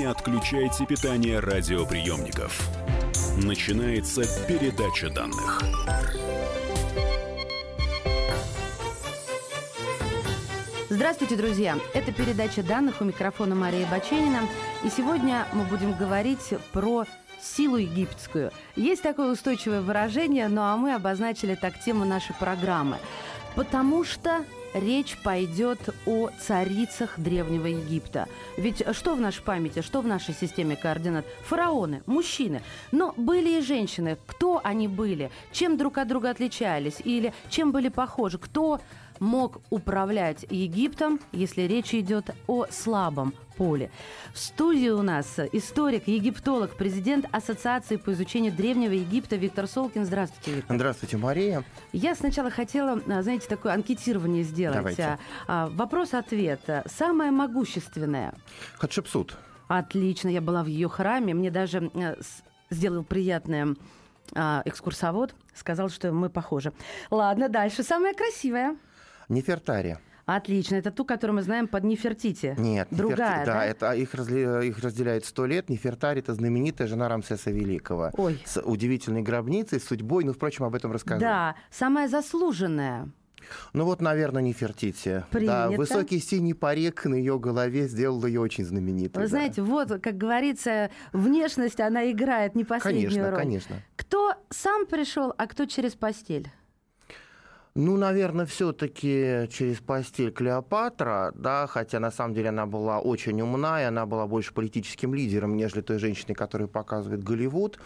Не отключайте питание радиоприемников. Начинается передача данных. Здравствуйте, друзья! Это передача данных у микрофона Мария Баченина. И сегодня мы будем говорить про силу египетскую. Есть такое устойчивое выражение, ну а мы обозначили так тему нашей программы. Потому что речь пойдет о царицах Древнего Египта. Ведь что в нашей памяти, что в нашей системе координат? Фараоны, мужчины. Но были и женщины. Кто они были? Чем друг от друга отличались? Или чем были похожи? Кто мог управлять Египтом, если речь идет о слабом поле. В студии у нас историк, египтолог, президент Ассоциации по изучению Древнего Египта Виктор Солкин. Здравствуйте, Виктор. Здравствуйте, Мария. Я сначала хотела, а, знаете, такое анкетирование сделать. Давайте. А, вопрос-ответ. Самое могущественное? Хатшепсут. Отлично, я была в ее храме. Мне даже э, сделал приятное а, экскурсовод. Сказал, что мы похожи. Ладно, дальше. Самое красивое? Нефертари. Отлично. Это ту, которую мы знаем под Нефертити. Нет, Другая, Неферти- да? да, это их, разли- их разделяет сто лет. Нефертари это знаменитая жена Рамсеса Великого. Ой. С удивительной гробницей, судьбой. Ну, впрочем, об этом расскажу. Да, самая заслуженная. Ну вот, наверное, Нефертити. Принято. Да, высокий синий парик на ее голове сделал ее очень знаменитой. Вы да. знаете, вот, как говорится, внешность, она играет не последнюю Конечно, роль. конечно. Кто сам пришел, а кто через постель? Ну, наверное, все-таки через постель Клеопатра, да, хотя на самом деле она была очень умна, и она была больше политическим лидером, нежели той женщиной, которую показывает Голливуд.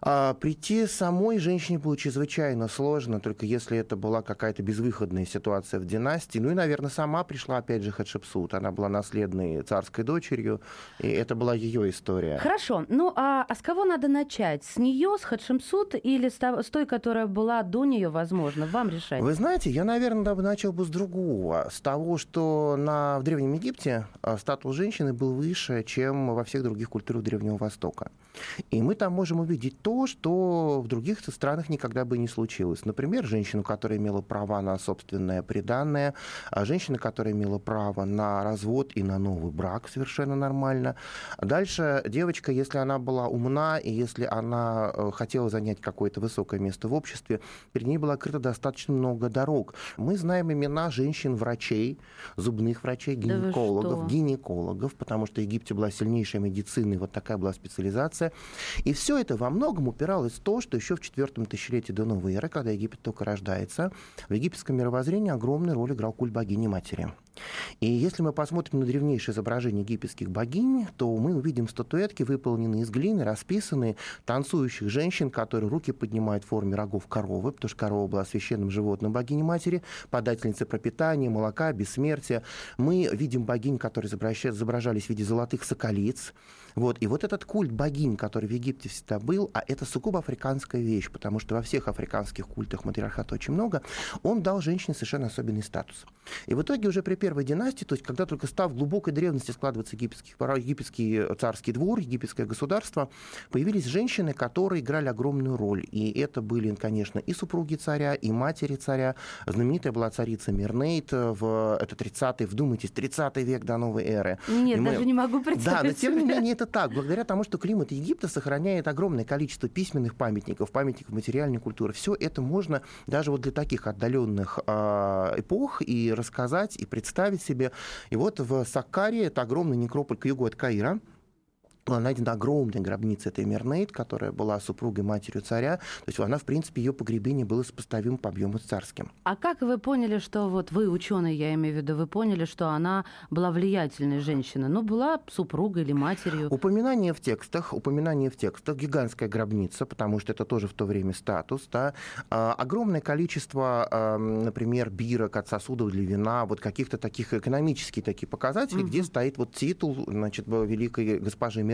А прийти самой женщине было чрезвычайно сложно, только если это была какая-то безвыходная ситуация в династии. Ну и, наверное, сама пришла, опять же, Хатшепсут. Она была наследной царской дочерью, и это была ее история. Хорошо. Ну, а, а с кого надо начать? С нее, с Хатшемсут или с, той, которая была до нее, возможно? Вам решать. Вы знаете, я, наверное, начал бы с другого. С того, что на, в Древнем Египте а, статус женщины был выше, чем во всех других культурах Древнего Востока. И мы там можем увидеть то, что в других странах никогда бы не случилось. Например, женщину, которая имела права на собственное приданное, а женщина, которая имела право на развод и на новый брак совершенно нормально. Дальше девочка, если она была умна, и если она э, хотела занять какое-то высокое место в обществе, перед ней было открыто достаточно много дорог. Мы знаем имена женщин-врачей, зубных врачей, Да гинекологов, что? гинекологов, потому что в Египте была сильнейшая медицина, и вот такая была специализация. И все это во многом упиралось в то, что еще в четвертом тысячелетии до новой эры, когда Египет только рождается, в египетском мировоззрении огромную роль играл культ богини-матери. И если мы посмотрим на древнейшие изображения египетских богинь, то мы увидим статуэтки, выполненные из глины, расписанные танцующих женщин, которые руки поднимают в форме рогов коровы, потому что корова была священным животным богини-матери, подательницей пропитания, молока, бессмертия. Мы видим богинь, которые изобража- изображались в виде золотых соколиц. Вот. И вот этот культ богинь, который в Египте всегда был, а это сугубо африканская вещь, потому что во всех африканских культах матриархата очень много, он дал женщине совершенно особенный статус. И в итоге уже при первой династии, то есть когда только став в глубокой древности складываться египетский, египетский царский двор, египетское государство, появились женщины, которые играли огромную роль. И это были, конечно, и супруги царя, и матери царя. Знаменитая была царица Мирнейт, в, это 30-й, вдумайтесь, 30 век до новой эры. Нет, И мы- даже не могу да, представить. но тем не менее это так. Благодаря тому, что климат Египта сохраняет огромное количество письменных памятников, памятников материальной культуры, все это можно даже вот для таких отдаленных а, эпох и рассказать, и представить себе. И вот в Саккаре, это огромный некрополь к югу от Каира, была найдена огромная гробница этой Мернейд, которая была супругой матерью царя. То есть она, в принципе, ее погребение было сопоставимо по объему с царским. А как вы поняли, что вот вы, ученый, я имею в виду, вы поняли, что она была влиятельной женщиной? Ну, была супругой или матерью? Упоминание в текстах, упоминание в текстах, гигантская гробница, потому что это тоже в то время статус, да, А, огромное количество, например, бирок от сосудов для вина, вот каких-то таких экономических таких показателей, где стоит вот титул, значит, великой госпожи Мернейд.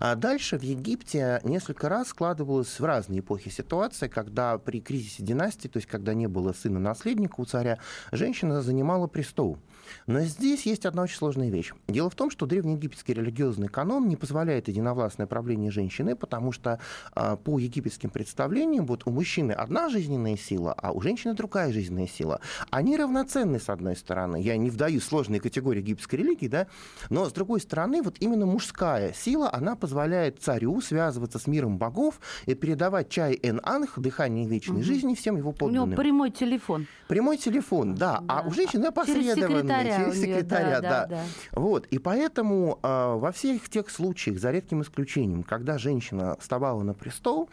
А дальше в Египте несколько раз складывалась в разные эпохи ситуация, когда при кризисе династии, то есть когда не было сына-наследника у царя, женщина занимала престол. Но здесь есть одна очень сложная вещь. Дело в том, что древнеегипетский религиозный канон не позволяет единовластное правление женщины, потому что а, по египетским представлениям вот у мужчины одна жизненная сила, а у женщины другая жизненная сила. Они равноценны, с одной стороны. Я не вдаю сложные категории египетской религии, да, но с другой стороны, вот именно мужская сила, она позволяет царю связываться с миром богов и передавать чай эн анх, дыхание вечной угу. жизни всем его подданным. У него прямой телефон. Прямой телефон, да. да. А у женщины опосредованный секретаря. Через секретаря, да, да, да. Вот. И поэтому э, во всех тех случаях, за редким исключением, когда женщина вставала на престол,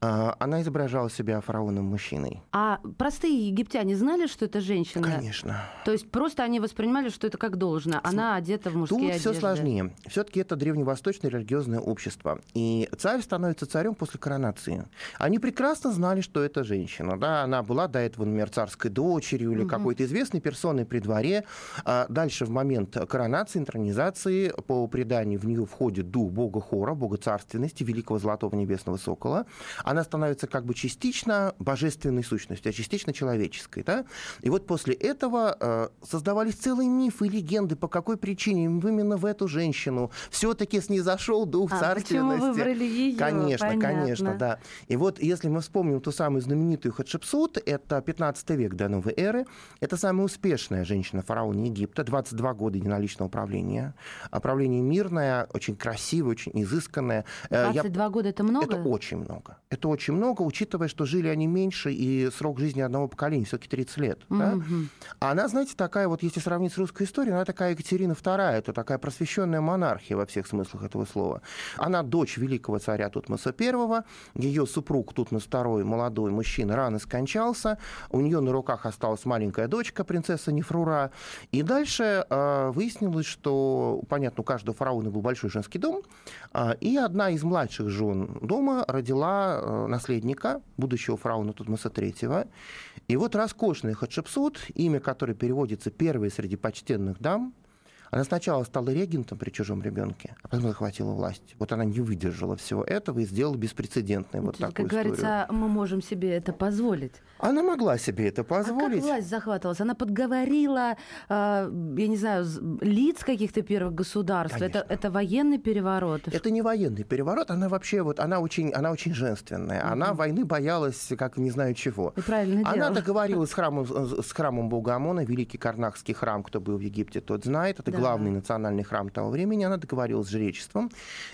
а, она изображала себя фараоном мужчиной. А простые египтяне знали, что это женщина? Конечно. То есть просто они воспринимали, что это как должно. Она одета в мужские Тут одежды. все сложнее. Все-таки это древневосточное религиозное общество. И царь становится царем после коронации. Они прекрасно знали, что это женщина. Да? Она была до этого, например, царской дочерью или угу. какой-то известной персоной при дворе. А дальше в момент коронации, интронизации, по преданию в нее входит дух бога Хора, бога царственности, великого золотого небесного сокола она становится как бы частично божественной сущностью, а частично человеческой. Да? И вот после этого э, создавались целые мифы и легенды, по какой причине именно в эту женщину все-таки снизошел дух а, царственности. Почему выбрали ее? Конечно, Понятно. конечно, да. И вот если мы вспомним ту самую знаменитую Хатшепсут, это 15 век до новой эры, это самая успешная женщина фараона Египта, 22 года единоличного управления. Правление мирное, очень красивое, очень изысканное. 22 э, Я... года это много? Это очень много это очень много, учитывая, что жили они меньше, и срок жизни одного поколения все-таки 30 лет. Mm-hmm. Да? А она, знаете, такая вот, если сравнить с русской историей, она такая Екатерина II, это такая просвещенная монархия во всех смыслах этого слова. Она дочь великого царя Тутмоса I, ее супруг Тутмос II, молодой мужчина, рано скончался, у нее на руках осталась маленькая дочка, принцесса Нефрура, и дальше э, выяснилось, что, понятно, у каждого фараона был большой женский дом, э, и одна из младших жен дома родила Э, наследника, будущего фараона Тутмоса III. И вот роскошный Хатшепсут, имя которой переводится «первой среди почтенных дам», она сначала стала регентом при чужом ребенке, а потом захватила власть. Вот она не выдержала всего этого и сделала беспрецедентной вот такую Как историю. говорится, мы можем себе это позволить. Она могла себе это позволить. А как власть захватывалась? Она подговорила, э, я не знаю, лиц каких-то первых государств. Это, это военный переворот? Это не военный переворот. Она вообще вот, она очень, она очень женственная. Угу. Она войны боялась, как не знаю чего. И правильно Она делала. договорилась с храмом, с храмом Бога Амона, великий карнакский храм, кто был в Египте, тот знает. Это да. главный национальный храм того времени. Она договорилась с жречеством.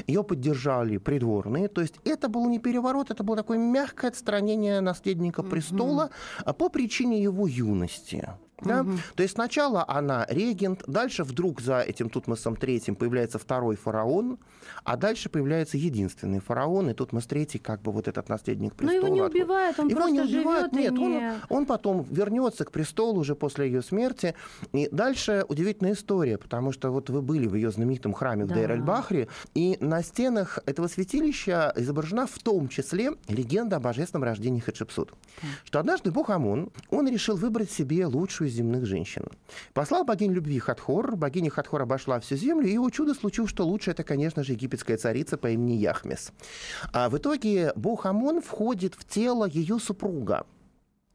Ее поддержали придворные. То есть это был не переворот, это было такое мягкое отстранение наследника престола престола по причине его юности. Да? Угу. То есть сначала она регент, дальше вдруг за этим Тутмосом третьим появляется второй фараон, а дальше появляется единственный фараон, и Тутмос третий как бы вот этот наследник престола. Но его не убивают, он его просто не убивают, нет, не... он, он потом вернется к престолу уже после ее смерти. И дальше удивительная история, потому что вот вы были в ее знаменитом храме да. в Дейр-эль-Бахре, и на стенах этого святилища изображена в том числе легенда о божественном рождении Хатшепсут. Да. Что однажды бог Амон, он решил выбрать себе лучшую земных женщин. Послал богиню любви Хатхор, богиня Хатхор обошла всю землю, и его чудо случилось, что лучше это, конечно же, египетская царица по имени Яхмес. А в итоге бог Амон входит в тело ее супруга.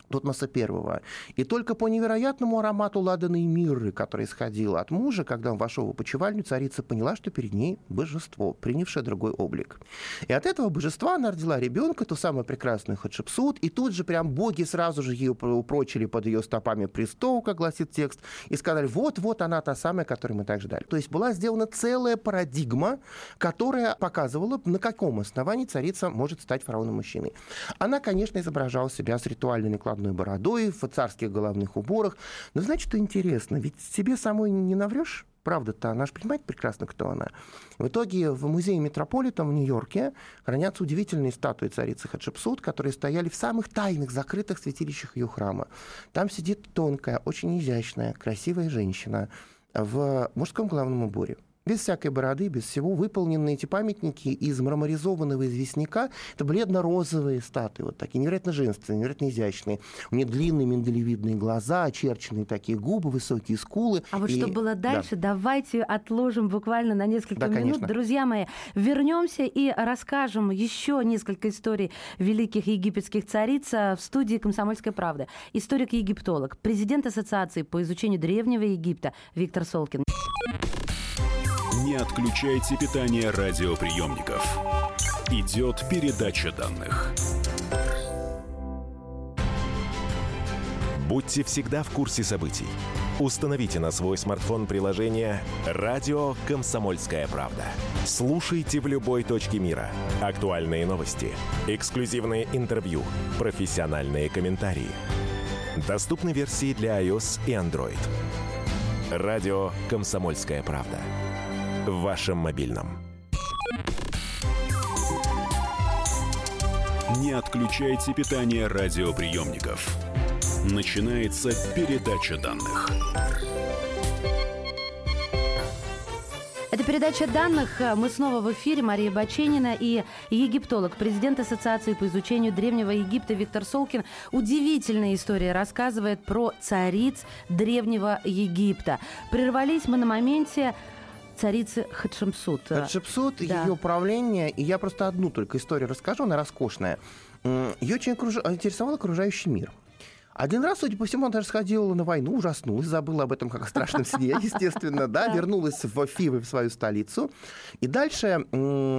Тутмоса I. И только по невероятному аромату ладаной мирры, который исходил от мужа, когда он вошел в опочивальню, царица поняла, что перед ней божество, принявшее другой облик. И от этого божества она родила ребенка, ту самую прекрасную Хатшепсут, и тут же прям боги сразу же ее упрочили под ее стопами престол, как гласит текст, и сказали, вот-вот она та самая, которую мы так ждали. То есть была сделана целая парадигма, которая показывала, на каком основании царица может стать фараоном-мужчиной. Она, конечно, изображала себя с ритуальной накладной одной бородой, в царских головных уборах. Но знаете, что интересно? Ведь себе самой не наврешь. Правда-то, она же понимает прекрасно, кто она. В итоге в музее Метрополитен в Нью-Йорке хранятся удивительные статуи царицы Хатшепсут, которые стояли в самых тайных, закрытых святилищах ее храма. Там сидит тонкая, очень изящная, красивая женщина в мужском головном уборе без всякой бороды, без всего, выполнены эти памятники из мраморизованного известняка. Это бледно-розовые статуи, вот такие невероятно женственные, невероятно изящные. У нее длинные миндалевидные глаза, очерченные такие губы, высокие скулы. А вот и... что было дальше, да. давайте отложим буквально на несколько да, минут. Конечно. Друзья мои, вернемся и расскажем еще несколько историй великих египетских цариц в студии «Комсомольская правда». Историк-египтолог, президент Ассоциации по изучению Древнего Египта Виктор Солкин. Не отключайте питание радиоприемников. Идет передача данных. Будьте всегда в курсе событий. Установите на свой смартфон приложение «Радио Комсомольская правда». Слушайте в любой точке мира. Актуальные новости, эксклюзивные интервью, профессиональные комментарии. Доступны версии для iOS и Android. «Радио Комсомольская правда» в вашем мобильном. Не отключайте питание радиоприемников. Начинается передача данных. Это передача данных. Мы снова в эфире. Мария Баченина и египтолог, президент Ассоциации по изучению Древнего Египта Виктор Солкин. Удивительная история рассказывает про цариц Древнего Египта. Прервались мы на моменте царицы Хатшепсут. Хатшепсут, да. ее правление, и я просто одну только историю расскажу, она роскошная. Ее очень интересовал окружающий мир. Один раз, судя по всему, она даже сходила на войну, ужаснулась, забыла об этом как о страшном сне, естественно, да, вернулась в Фивы, в свою столицу. И дальше,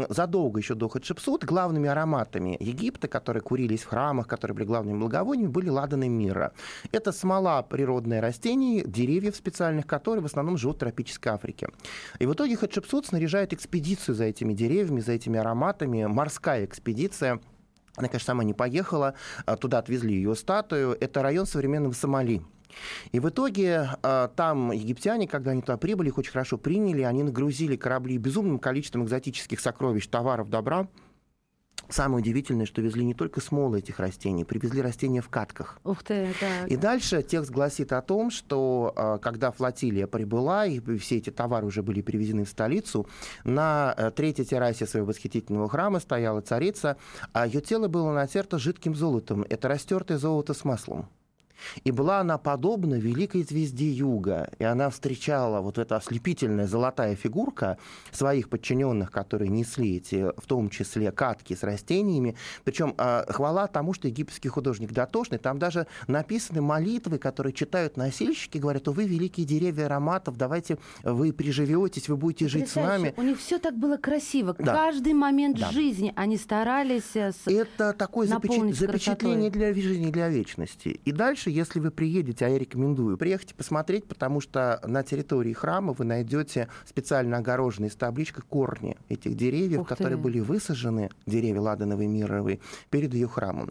задолго еще до Хатшепсут, главными ароматами Египта, которые курились в храмах, которые были главными благовониями, были ладаны мира. Это смола природное растений, деревьев специальных, которые в основном живут в тропической Африке. И в итоге Хатшепсут снаряжает экспедицию за этими деревьями, за этими ароматами, морская экспедиция, она, конечно, сама не поехала, а туда отвезли ее статую. Это район современного Сомали. И в итоге а, там египтяне, когда они туда прибыли, их очень хорошо приняли, они нагрузили корабли безумным количеством экзотических сокровищ, товаров, добра. Самое удивительное, что везли не только смолы этих растений, привезли растения в катках. Ух ты, так. И дальше текст гласит о том, что а, когда флотилия прибыла, и все эти товары уже были привезены в столицу, на э, третьей террасе своего восхитительного храма стояла царица, а ее тело было натерто жидким золотом. Это растертое золото с маслом. И была она подобна великой звезде Юга. И она встречала вот эта ослепительная золотая фигурка своих подчиненных, которые несли эти, в том числе, катки с растениями. Причем а, хвала тому, что египетский художник дотошный. Там даже написаны молитвы, которые читают носильщики, говорят, о, вы великие деревья ароматов, давайте вы приживетесь, вы будете жить с нами. У них все так было красиво. Да. Каждый момент да. жизни они старались э, с... Это такое запечат... запечатление для жизни, для вечности. И дальше лучше, если вы приедете, а я рекомендую, приехать посмотреть, потому что на территории храма вы найдете специально огороженные с табличкой корни этих деревьев, которые были высажены, деревья ладановые, мировые, перед ее храмом.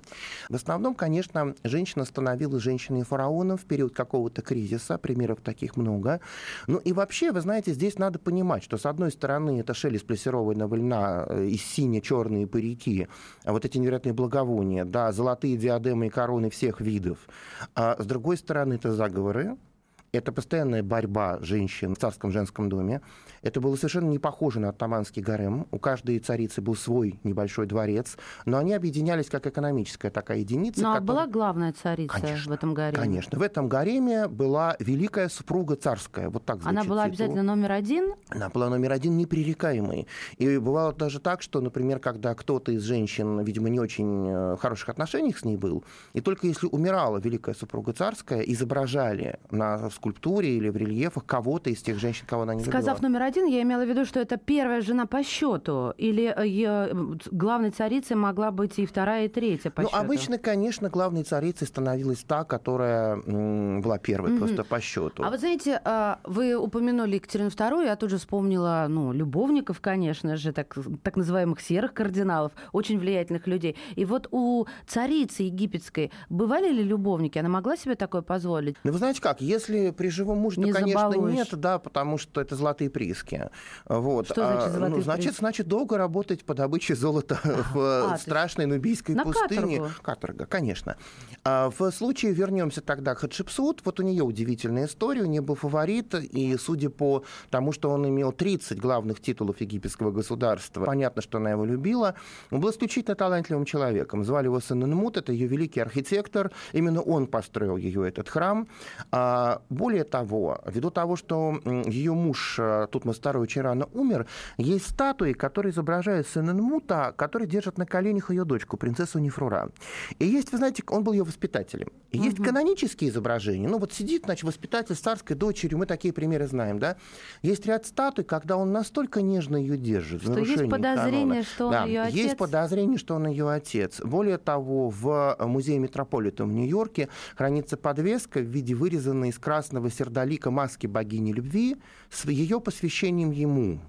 В основном, конечно, женщина становилась женщиной фараоном в период какого-то кризиса, примеров таких много. Ну и вообще, вы знаете, здесь надо понимать, что с одной стороны это шелест плессированного льна э, и сине-черные парики, а вот эти невероятные благовония, да, золотые диадемы и короны всех видов. А с другой стороны, это заговоры, это постоянная борьба женщин в царском женском доме. Это было совершенно не похоже на оттаманский гарем. У каждой царицы был свой небольшой дворец, но они объединялись как экономическая такая единица. Ну, а которая... была главная царица конечно, в этом гареме? Конечно. В этом гареме была великая супруга царская. Вот так Она была титул. обязательно номер один? Она была номер один непререкаемый. И бывало даже так, что, например, когда кто-то из женщин, видимо, не очень э, хороших отношениях с ней был, и только если умирала великая супруга царская, изображали на скульптуре или в рельефах кого-то из тех женщин, кого она не Сказав любила. номер один, я имела в виду, что это первая жена по счету, или э, главной царицей могла быть и вторая, и третья по ну, счету? обычно, конечно, главной царицей становилась та, которая была первой mm-hmm. просто по счету. А вот знаете, а, вы упомянули Екатерину II, я тут же вспомнила, ну, любовников, конечно же, так, так называемых серых кардиналов, очень влиятельных людей. И вот у царицы египетской бывали ли любовники? Она могла себе такое позволить? Ну, вы знаете как, если при живом муже, Не конечно, забалуешь. нет, да, потому что это золотые прииски. Вот. Что значит А, золотые ну, значит, прииски? значит, долго работать по добыче золота в А, страшной нубийской на пустыне. каторгу. Каторга, конечно. А в случае, вернемся тогда к Хатшепсут, вот у нее удивительная история, у нее был фаворит, и судя по тому, что он имел 30 главных титулов египетского государства, понятно, что она его любила, он был исключительно талантливым человеком. Звали его Сененмут, это ее великий архитектор, именно он построил ее этот храм. Более того, ввиду того, что ее муж э, Тутмос II очень рано умер, есть статуи, которые изображают Сененмута, который держит на коленях ее дочку, принцессу Нефрура. И есть, вы знаете, он был ее воспитателем. И есть канонические изображения. Ну вот сидит, значит, воспитатель с царской дочерью, мы такие примеры знаем, да. Есть ряд статуй, когда он настолько нежно ее держит. Что есть подозрение, канона. что он Да, Есть отец? подозрение, что он ее отец. Более того, в музее Метрополита в Нью-Йорке хранится подвеска в виде вырезанной из красного сердолика маски богини любви с ее посвящением ему.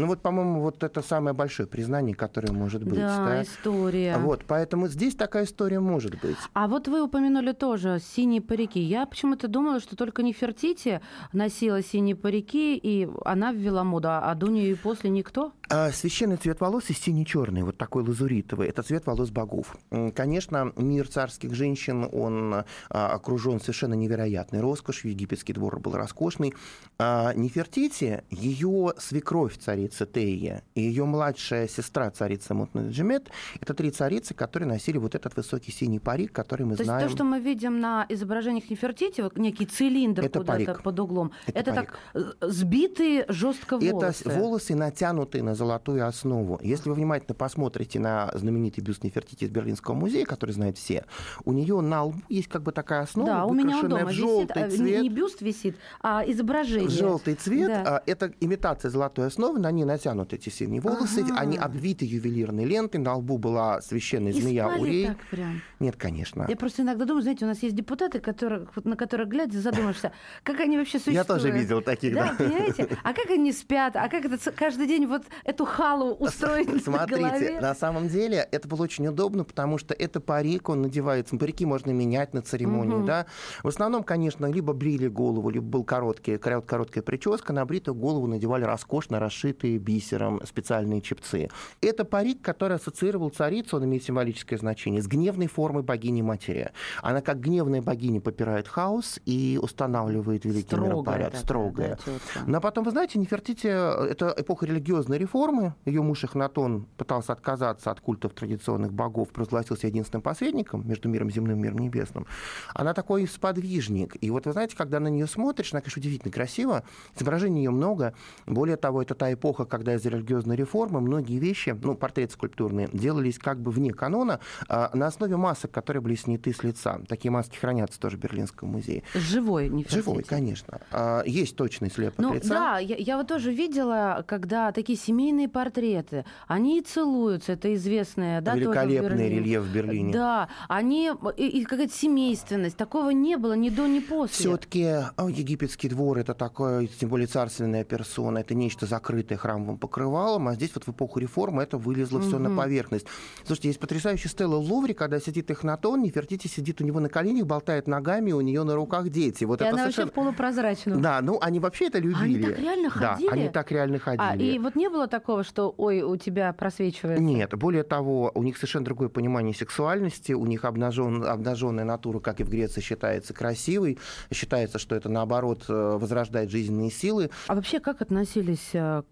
Ну вот, по-моему, вот это самое большое признание, которое может быть. да, да. история. Вот, поэтому здесь такая история может быть. А вот вы упомянули тоже синие парики. Я почему-то думала, что только Нефертити носила синие парики, и она ввела моду, а до нее и после никто. А священный цвет волос и синий-черный, вот такой лазуритовый, это цвет волос богов. Конечно, мир царских женщин, он а, окружен совершенно невероятной роскошью. Египетский двор был роскошный. А Нефертити, ее свекровь царица Тея и ее младшая сестра царица Мутнаджимет, это три царицы, которые носили вот этот высокий синий парик, который мы То есть знаем. то, что мы видим на изображениях Нефертити, вот некий цилиндр Это куда-то парик. под углом, это, Это так э, сбитые жестко волосы. Это волосы, натянутые на золотую основу. Если вы внимательно посмотрите на знаменитый бюст Нефертити из Берлинского музея, который знают все, у нее на лбу есть как бы такая основа, да, у меня дома в висит, желтый а, не- цвет. не бюст висит, а изображение. Желтый цвет, Да. а, это имитация золотой основы, на ней натянуты эти синие волосы, Ага. они обвиты ювелирной лентой, на лбу была священная И змея спали Урей. так прям. Нет, конечно. Я просто иногда думаю, знаете, у нас есть депутаты, которые, на которых глядя, задумаешься, как они вообще существуют. Я тоже видел таких, Да, да. понимаете? А как они спят? А как это каждый день вот эту халу устроить на Смотрите, голове? на самом деле это было очень удобно, потому что это парик, он надевается. Парики можно менять на церемонии, Мгм. да. В основном, конечно, либо брили голову, либо был короткий, корот- короткая прическа. На бритую голову надевали роскошно расшитые бисером специальные чепцы. Это парик, который ассоциировал царицу, он имеет символическое значение, с гневной формой богини-матери. Она как гневная богиня попирает хаос и устанавливает великий Строгая миропорядок. такая, Строгая. да. Но потом, вы знаете, Нефертити это эпоха религиозной реформы. Ее муж Эхнатон пытался отказаться от культов традиционных богов, провозгласился единственным посредником между миром земным и миром небесным. Она такой сподвижник. И вот вы знаете, когда на нее смотришь, она, конечно, удивительно красива. Изображений ее много. Более того, это та эпоха, когда из-за религиозной реформы многие вещи, ну, портреты скульптурные, делались как бы вне канона, а, на основе масок, которые были сняты с лица. Такие маски хранятся тоже в Берлинском музее. Живой Нефертити. Живой, конечно. А, Есть точный слепок Ну лица. да, я, я вот тоже видела, когда такие семейные портреты, они и целуются, это известная, да, в Великолепный Берлине. рельеф в Берлине. Да, они и, и какая-то семейственность, такого не было ни до, ни после. Все-таки египетский двор это такое, тем более царственная персона, это нечто закрытое храмовым покрывалом, а здесь вот в эпоху реформы это вылезло все на поверхность. Слушайте, есть потрясающая стела Лувре, когда сидит Эхнатон, Нефертити сидит у него на коленях, болтает ногами, у нее на руках дети. Вот и это она совершенно... вообще полупрозрачную. Да, ну они вообще это любили. так реально Да, ходили? они так реально ходили. А, и вот не было такого, что, ой, у тебя просвечивается? Нет, более того, у них совершенно другое понимание сексуальности, у них обнажен, обнаженная натура, как и в Греции, считается красивой, считается, что это, наоборот, э, возрождает жизненные силы. А вообще как относились э,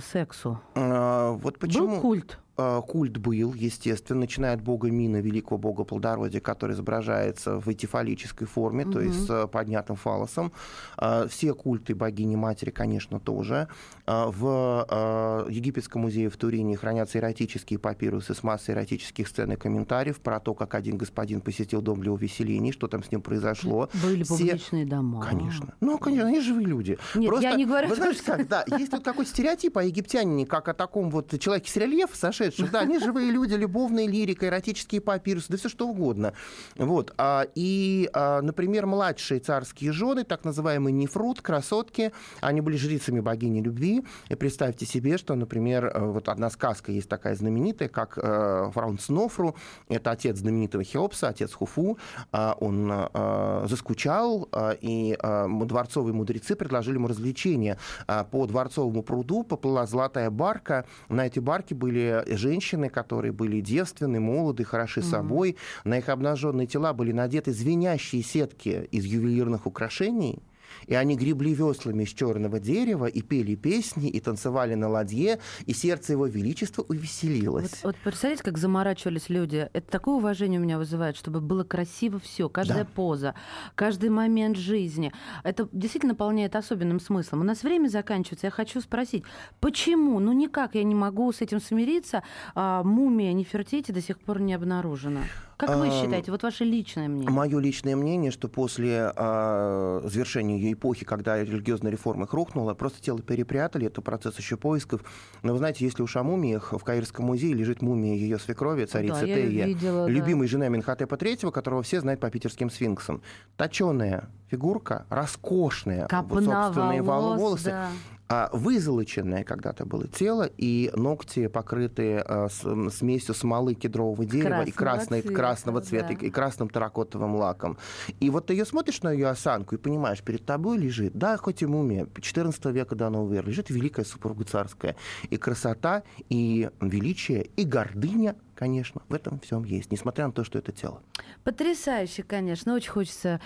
к сексу? А, Вот почему... Был культ? А, Культ был, естественно, начиная от бога Мина, великого бога плодородия, который изображается в этифалической форме, то Мгм. есть с поднятым фалосом. А, Все культы богини-матери, конечно, тоже. А, В Египетском музее в Турине хранятся эротические папирусы с массой эротических сцен и комментариев про то, как один господин посетил дом для увеселений, что там с ним произошло. Были Все- публичные дома. Конечно. Ну, конечно, они живые люди. Нет, я не говорю, Вы знаете, как, да, есть вот какой стереотип о египтянине, как о таком вот человеке с рельефа, сошедшем сумасшедших. Да, они живые люди, любовная лирика, эротические папирусы, да все что угодно. Вот. А, и, а, например, младшие царские жены, так называемые нефрут, красотки, они были жрицами богини любви. И представьте себе, что, например, э, вот одна сказка есть такая знаменитая, как э, Фраунс Нофру, это отец знаменитого Хеопса, отец Хуфу, а, он э, заскучал, и дворцовые мудрецы предложили ему развлечение. По дворцовому пруду поплыла золотая барка, на эти барки были женщины, которые были девственны, молоды, хороши mm-hmm. собой, на их обнаженные тела были надеты звенящие сетки из ювелирных украшений, и они гребли веслами из черного дерева и пели песни, и танцевали на ладье, и сердце его величества увеселилось. Вот, вот представляете, как заморачивались люди? Это такое уважение у меня вызывает, чтобы было красиво все, каждая да. поза, каждый момент жизни. Это действительно наполняет особенным смыслом. У нас время заканчивается. Я хочу спросить, почему? Ну никак я не могу с этим смириться. А, мумия Нефертити до сих пор не обнаружена. Как вы считаете, вот ваше личное мнение? Мое личное мнение, что после э, завершения ее эпохи, когда религиозная реформа их рухнула, просто тело перепрятали, это процесс еще поисков. Но вы знаете, если уж о мумиях, в Каирском музее лежит мумия ее свекрови, царицы да, Тея, видела, любимой да. жены Аминхотепа III, которого все знают по питерским сфинксам. Точеная фигурка, роскошная, Копна, вот, собственные волос, волосы. Да а вызолоченное когда-то было тело, и ногти покрыты а, смесью смолы кедрового дерева красного и красной, цвета, красного цвета, да. и, красным терракотовым лаком. И вот ты ее смотришь на ее осанку и понимаешь, перед тобой лежит, да, хоть и мумия, 14 века до нового века, лежит великая супруга царская. И красота, и величие, и гордыня конечно, в этом всем есть, несмотря на то, что это тело. Потрясающе, конечно. Очень хочется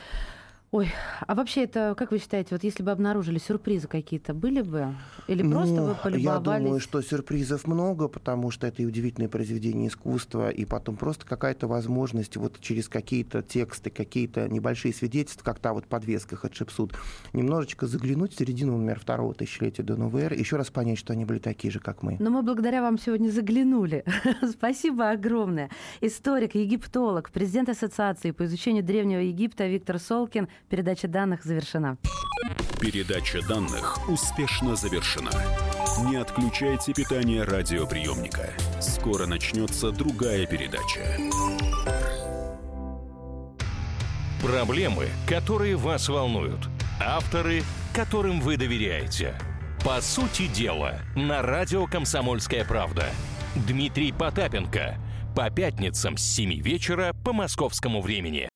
Ой, а вообще это, как вы считаете, вот если бы обнаружили сюрпризы какие-то, были бы? Или ну, просто вы полюбовались? Я думаю, что сюрпризов много, потому что это и удивительное произведение искусства, и потом просто какая-то возможность вот через какие-то тексты, какие-то небольшие свидетельства, как та вот подвеска Хатшепсут, немножечко заглянуть в середину, например, второго тысячелетия до новой эры, еще раз понять, что они были такие же, как мы. Но мы благодаря вам сегодня заглянули. Спасибо огромное. Историк, египтолог, президент Ассоциации по изучению Древнего Египта Виктор Солкин – Передача данных завершена. Передача данных успешно завершена. Не отключайте питание радиоприемника. Скоро начнется другая передача. Проблемы, которые вас волнуют. Авторы, которым вы доверяете. По сути дела, на радио «Комсомольская правда». Дмитрий Потапенко. По пятницам с 7 вечера по московскому времени.